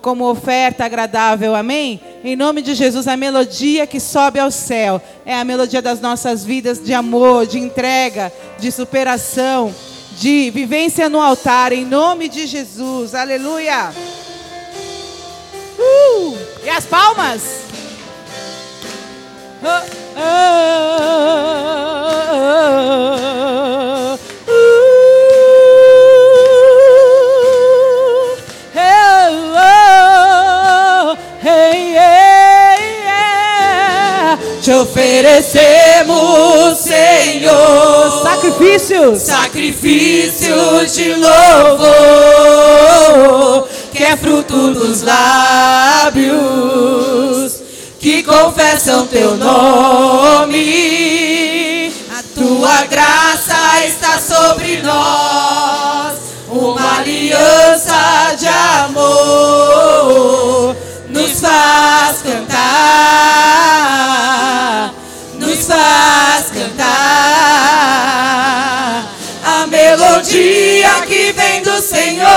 como oferta agradável, amém? Em nome de Jesus, a melodia que sobe ao céu é a melodia das nossas vidas de amor, de entrega, de superação, de vivência no altar, em nome de Jesus, aleluia. Uh! E as palmas? Ah, ah, ah, Te oferecemos, Senhor, Sacrifícios. sacrifício de louvor, que é fruto dos lábios que confessam teu nome. A tua graça está sobre nós, uma aliança de amor nos faz cantar, melodia que vem do Senhor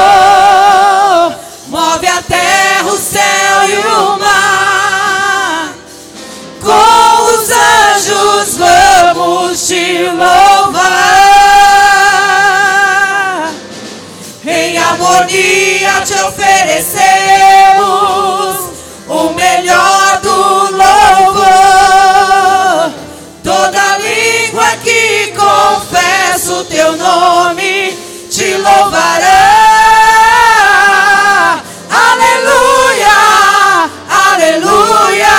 move a terra, o céu e o mar. Com os anjos vamos te louvar. Em harmonia te oferecemos o melhor do o teu nome te louvará. Aleluia, aleluia.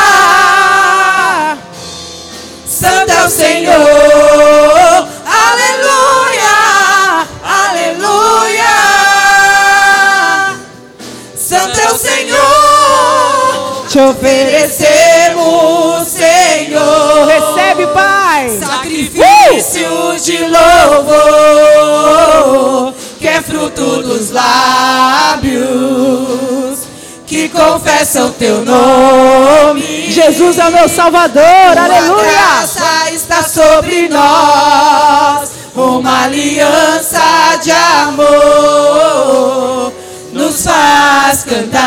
Santo é o Senhor. Aleluia, aleluia. Santo é o Senhor. Te oferecemos, Sacrifício de louvor, que é fruto dos lábios que confessam teu nome. Jesus é o meu Salvador, Tua aleluia. graça está sobre nós, uma aliança de amor nos faz cantar,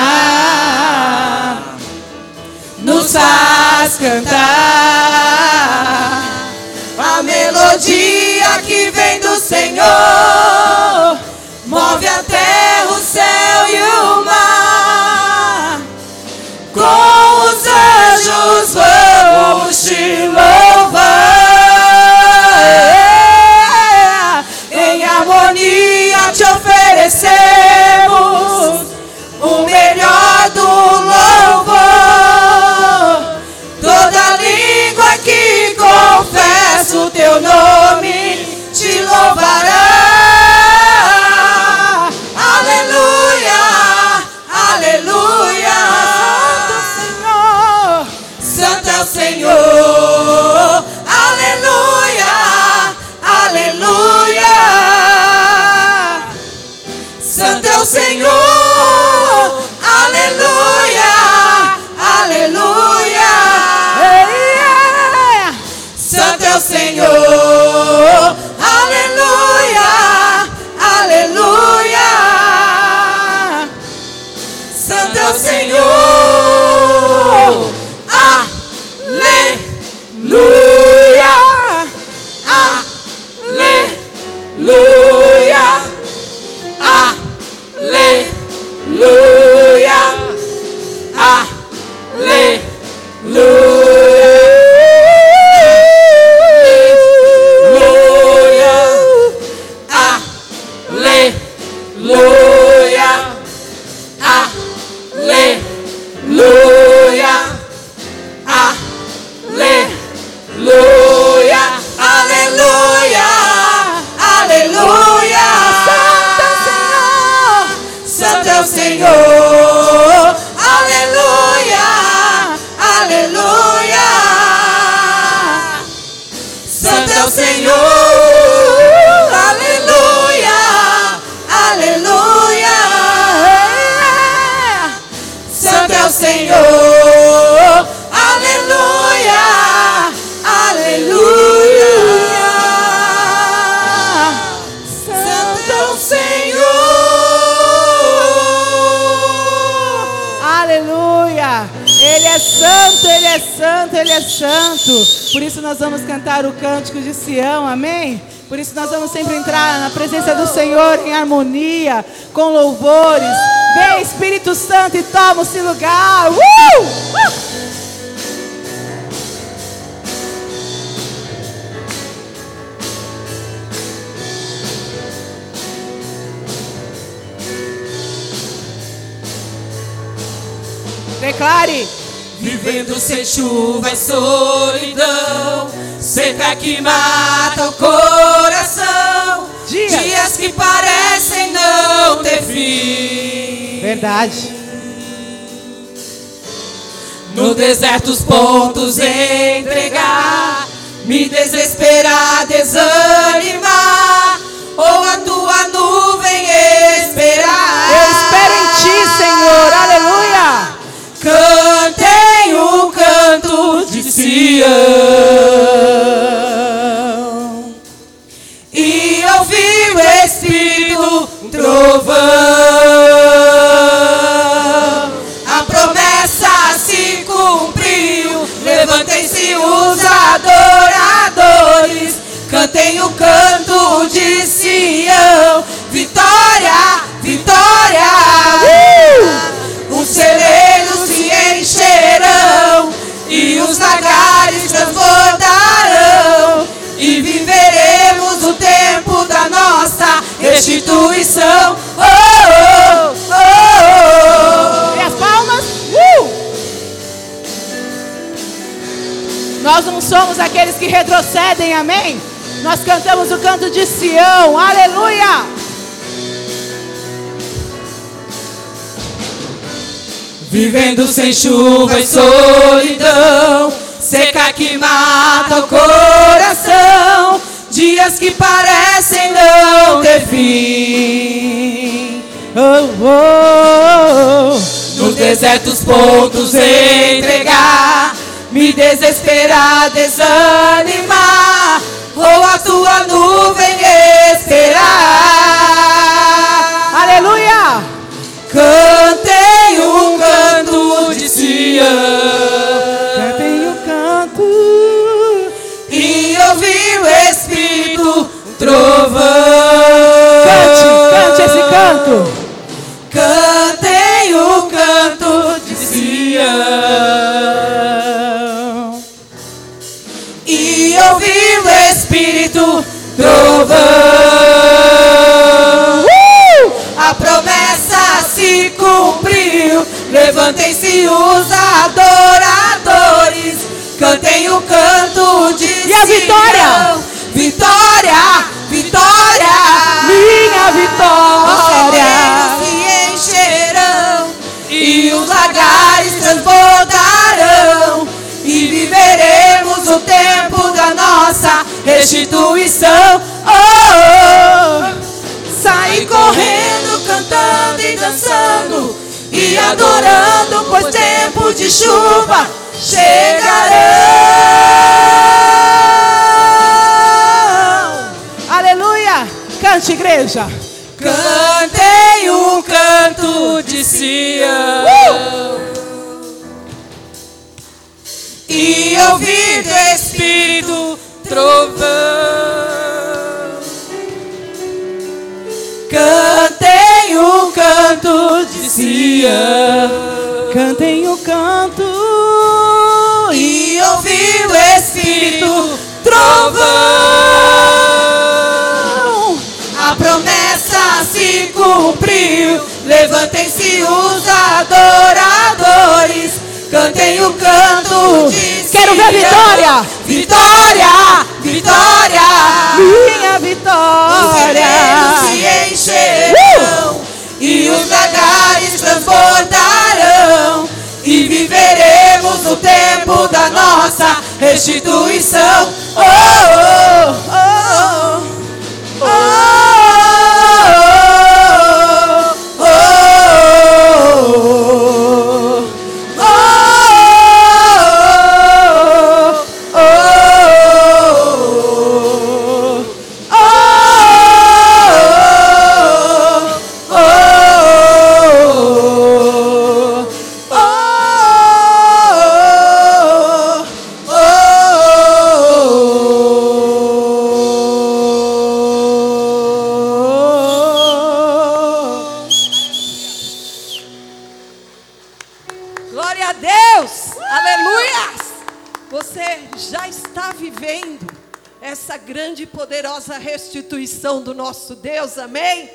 nos faz cantar melodia que vem do Senhor move a terra, o céu e o mar. Com os anjos vamos te louvar. Em harmonia te oferecemos o melhor do louvor. Toda língua que confessa o teu nome probará. Cantar o cântico de Sião, amém? Por isso nós vamos sempre entrar na presença do Senhor em harmonia, com louvores. Vem Espírito Santo e toma esse lugar. Uh! Uh! Declare. Vivendo sem chuva e solidão, seca que mata o coração. Dias, Dias que parecem não ter fim. Verdade. No deserto os pontos entregar, me desesperar, desanimar, ou Nós não somos aqueles que retrocedem, amém? Nós cantamos o canto de Sião, aleluia! Vivendo sem chuva e solidão, seca que mata o coração, dias que parecem não ter fim. Oh, oh, oh. Nos desertos pontos entregar, me desesperar, desanimar, ou a tua nuvem esperar. Aleluia! Cantem um canto de Sião Cantem o canto. e ouvir o Espírito um trovão. Cante, cante esse canto. Os adoradores. Cantem o canto de E a vitória? Sião. Vitória, vitória. Minha vitória. se encherão e os lagares transbordarão. E viveremos o tempo da nossa restituição. Oh, oh, oh. Sai correndo, cantando e dançando adorando, pois tempo de chuva chegarão. Aleluia! Cante, igreja. Cantei um canto de Sião e ouvi do Espírito trovão. Cantei Cantem o canto. e ouvi o Espírito trovão. A promessa se cumpriu. Levantem-se os adoradores. Cantem o canto de Quero ver vitória. Vitória, vitória. Minha Os vitória. terrenos se encherão e os lagares transbordarão e viveremos o tempo da nossa restituição. Oh, oh, oh, oh, Glória a Deus! Aleluia! Você já está vivendo essa grande e poderosa restituição do nosso Deus, amém?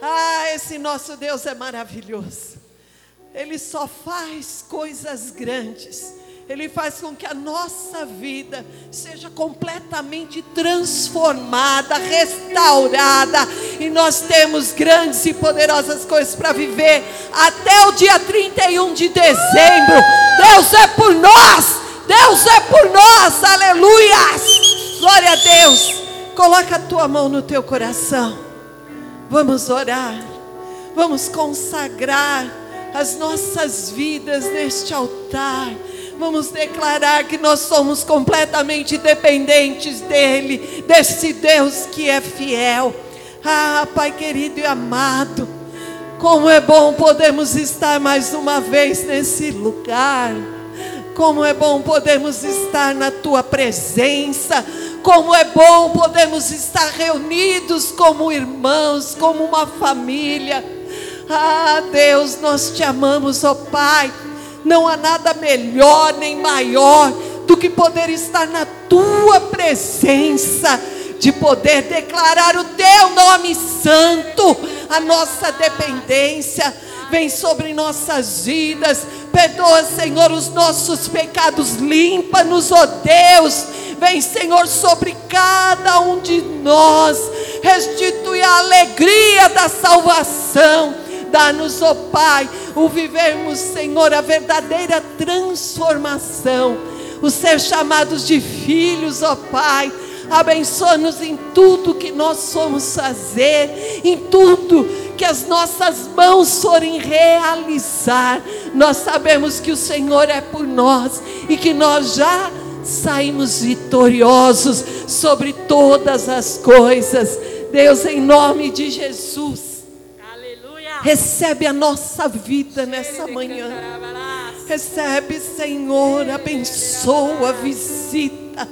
Ah, esse nosso Deus é maravilhoso. Ele só faz coisas grandes. Ele faz com que a nossa vida seja completamente transformada, restaurada, e nós temos grandes e poderosas coisas para viver até o dia 31 de dezembro. Deus é por nós, Deus é por nós, aleluias, glória a Deus. Coloca a tua mão no teu coração, vamos orar, vamos consagrar as nossas vidas neste altar Vamos declarar que nós somos completamente dependentes dEle, desse Deus que é fiel. Ah, Pai querido e amado, como é bom podermos estar mais uma vez nesse lugar. Como é bom podermos estar na tua presença. Como é bom podermos estar reunidos como irmãos, como uma família. Ah, Deus, nós te amamos, ó oh Pai. Não há nada melhor nem maior do que poder estar na tua presença, de poder declarar o teu nome santo, a nossa dependência. Vem sobre nossas vidas, perdoa, Senhor, os nossos pecados, limpa-nos, ó Deus. Vem, Senhor, sobre cada um de nós, restitui a alegria da salvação Dá-nos, ó oh Pai, o vivermos, Senhor, a verdadeira transformação, o ser chamados de filhos, ó Pai. Abençoa-nos em tudo que nós somos fazer, em tudo que as nossas mãos forem realizar. Nós sabemos que o Senhor é por nós e que nós já saímos vitoriosos sobre todas as coisas. Deus, em nome de Jesus. Recebe a nossa vida nessa manhã. Recebe, Senhor, abençoa, visita.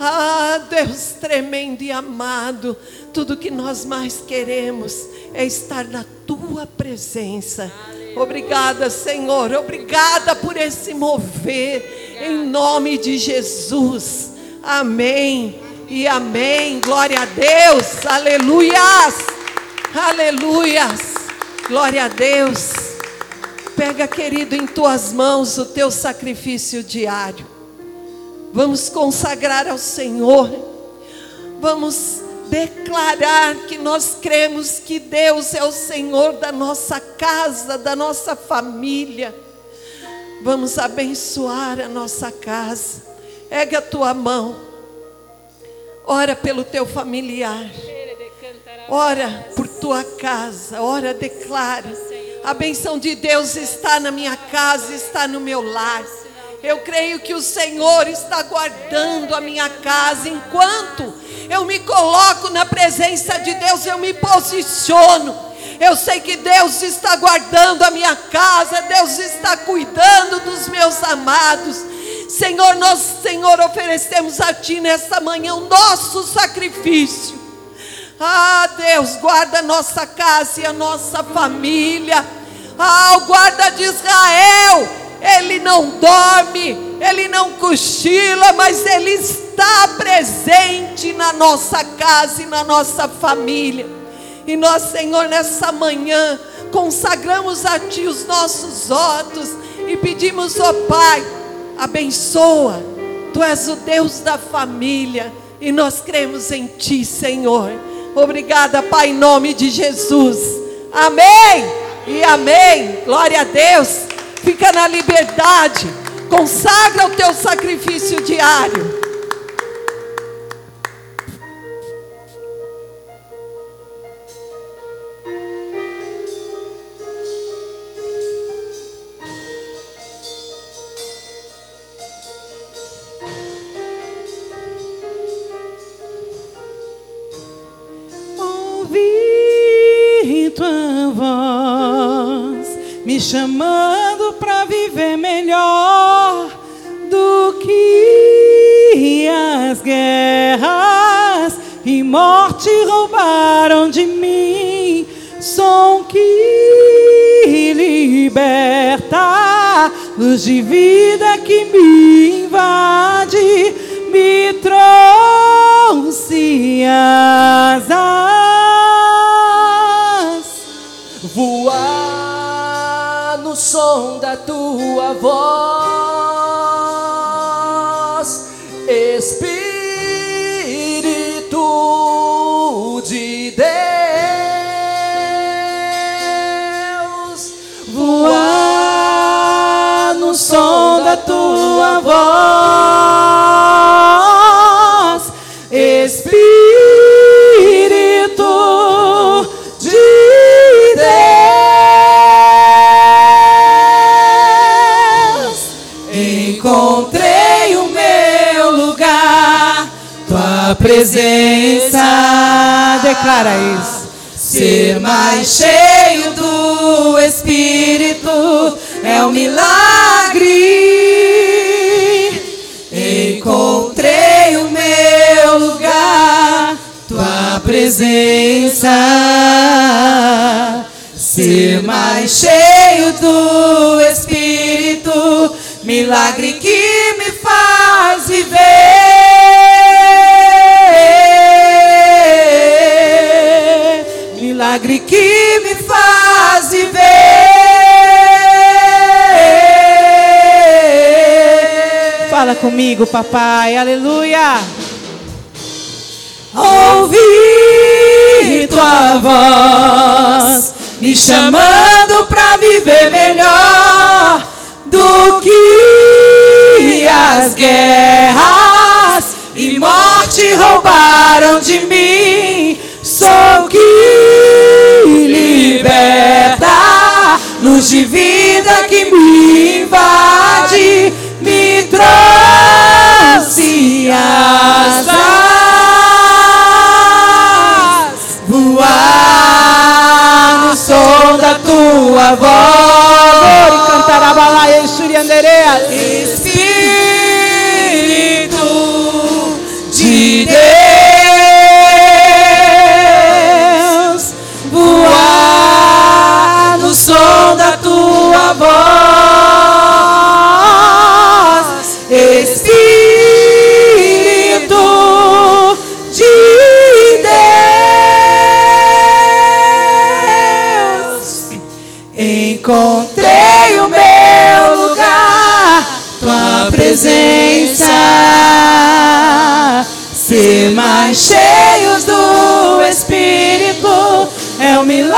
Ah, Deus tremendo e amado, tudo que nós mais queremos é estar na tua presença. Obrigada, Senhor, obrigada por esse mover, em nome de Jesus. Amém e amém. Glória a Deus, aleluias, aleluias. Glória a Deus. Pega, querido, em tuas mãos o teu sacrifício diário. Vamos consagrar ao Senhor. Vamos declarar que nós cremos que Deus é o Senhor da nossa casa, da nossa família. Vamos abençoar a nossa casa. Pega a tua mão. Ora pelo teu familiar. Ora por tua casa, ora, declara. A benção de Deus está na minha casa, está no meu lar. Eu creio que o Senhor está guardando a minha casa enquanto eu me coloco na presença de Deus, eu me posiciono. Eu sei que Deus está guardando a minha casa, Deus está cuidando dos meus amados. Senhor, nós, Senhor, oferecemos a Ti nessa manhã o nosso sacrifício. Ah, Deus, guarda a nossa casa e a nossa família. Ah, o guarda de Israel, ele não dorme, ele não cochila, mas ele está presente na nossa casa e na nossa família. E nós, Senhor, nessa manhã, consagramos a Ti os nossos votos e pedimos, ó oh, Pai, abençoa. Tu és o Deus da família e nós cremos em Ti, Senhor. Obrigada, Pai, em nome de Jesus. Amém e amém. Glória a Deus. Fica na liberdade. Consagra o teu sacrifício diário. Chamando para viver melhor do que as guerras e morte roubaram de mim. Som que liberta luz de isso. Ser mais cheio do Espírito é um milagre. Encontrei o meu lugar, tua presença. Ser mais cheio Milagre que me faz viver. Fala comigo, papai, aleluia. Ouvi tua voz me chamando pra viver melhor do que as guerras e morte roubaram de mim. De vida que me invade, me trouxe asas, voar no som da tua voz. E cantar a balaia Espírito Encontrei o meu lugar, tua presença. Ser mais cheios do Espírito é um milagre.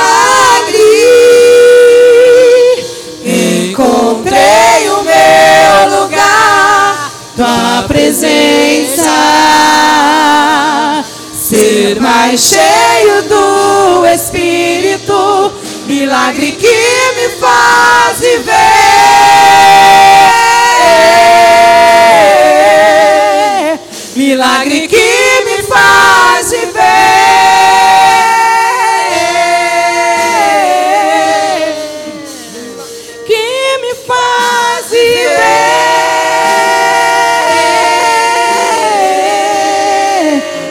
Encontrei o meu lugar, tua presença. Ser mais cheio do Espírito, milagre que me faz viver. Milagre que me faz viver. Que me faz viver.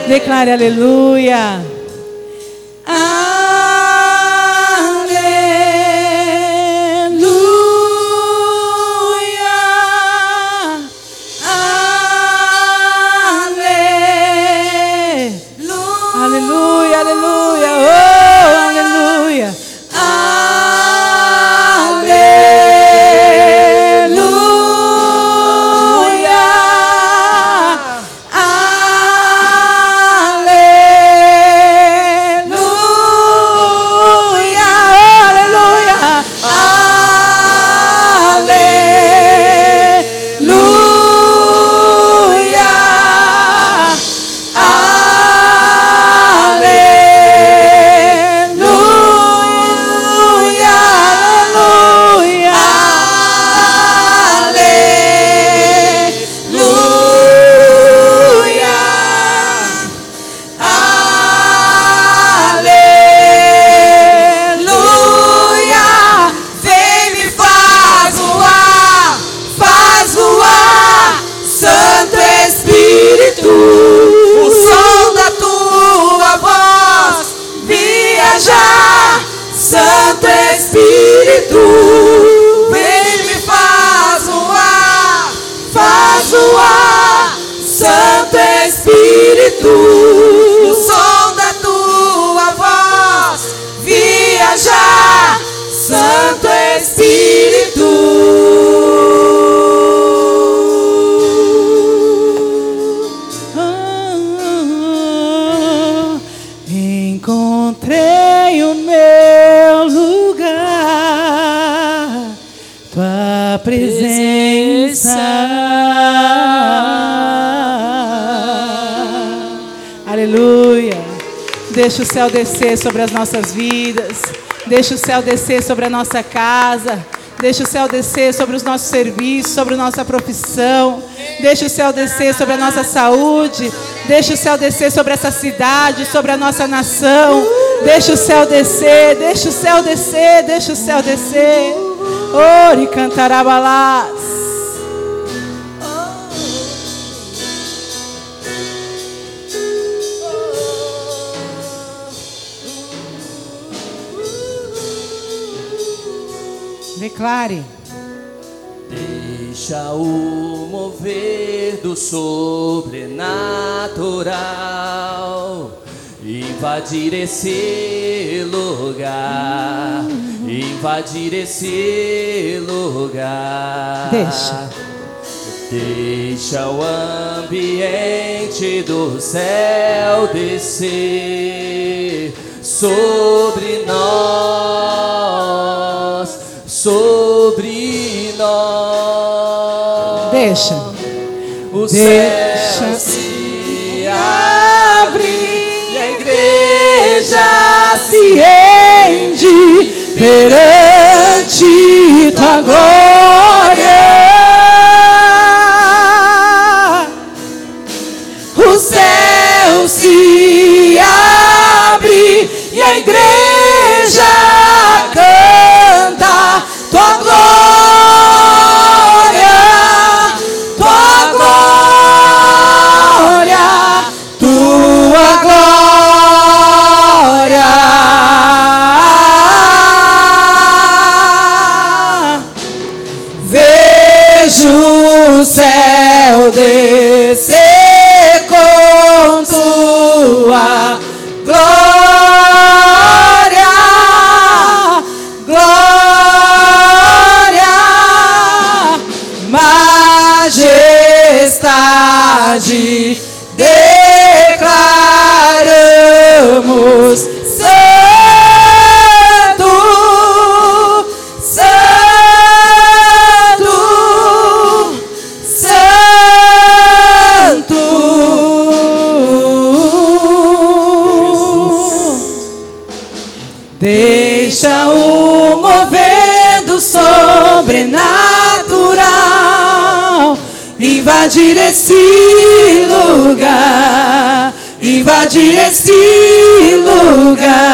Declare aleluia. Deixa o céu descer sobre as nossas vidas. Deixa o céu descer sobre a nossa casa. Deixa o céu descer sobre os nossos serviços, sobre a nossa profissão. Deixa o céu descer sobre a nossa saúde. Deixa o céu descer sobre essa cidade, sobre a nossa nação. Deixa o céu descer, deixa o céu descer, deixa o céu descer. Ori cantarabalás. Declare. Deixa o mover do sobrenatural invadir esse lugar, invadir esse lugar. Deixa. Deixa o ambiente do céu descer sobre nós, sobre nós. Deixa. O Deixa. céu se abre e a igreja se rende perante tua glória. O céu se abre e a igreja majestade, declaramos invadir esse lugar, invadir esse lugar.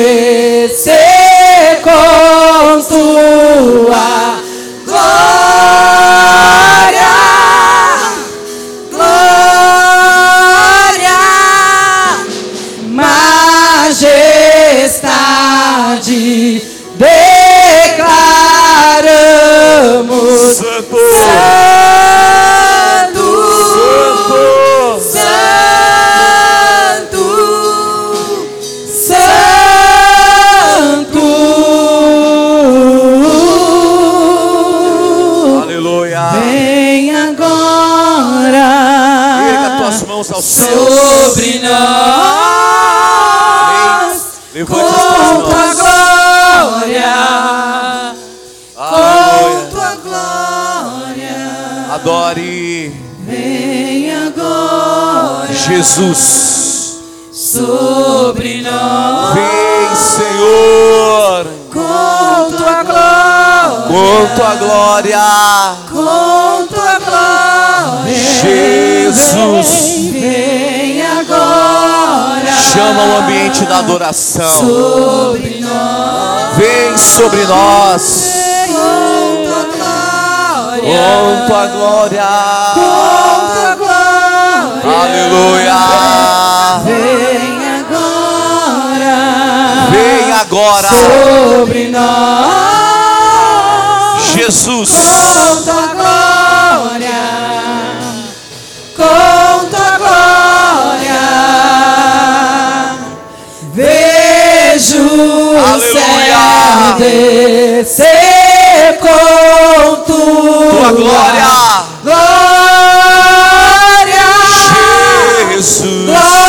Céu Adore vem agora Jesus. sobre nós. Vem, Senhor, Com tua glória, com tua glória. com tua glória, Jesus. vem, vem agora Chama o ambiente da adoração. sobre nós. Vem sobre nós. Tua glória, Com tua glória. com tua glória, Aleluia. vem agora Vem agora. sobre nós. Jesus. Com tua glória, com tua glória, vejo o Aleluia. céu descer tua, glória. glória, Jesus. glória,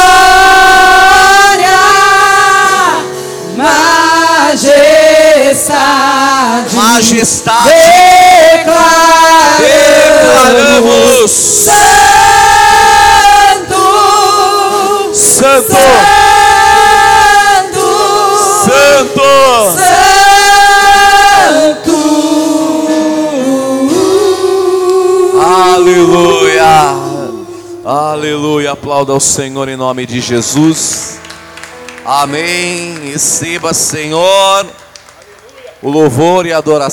majestade, Majestade. declaramos Declaramos. santo, Santo. santo, Aleluia. Aplauda ao Senhor em nome de Jesus. Amém. Receba, Senhor, o louvor e a adoração.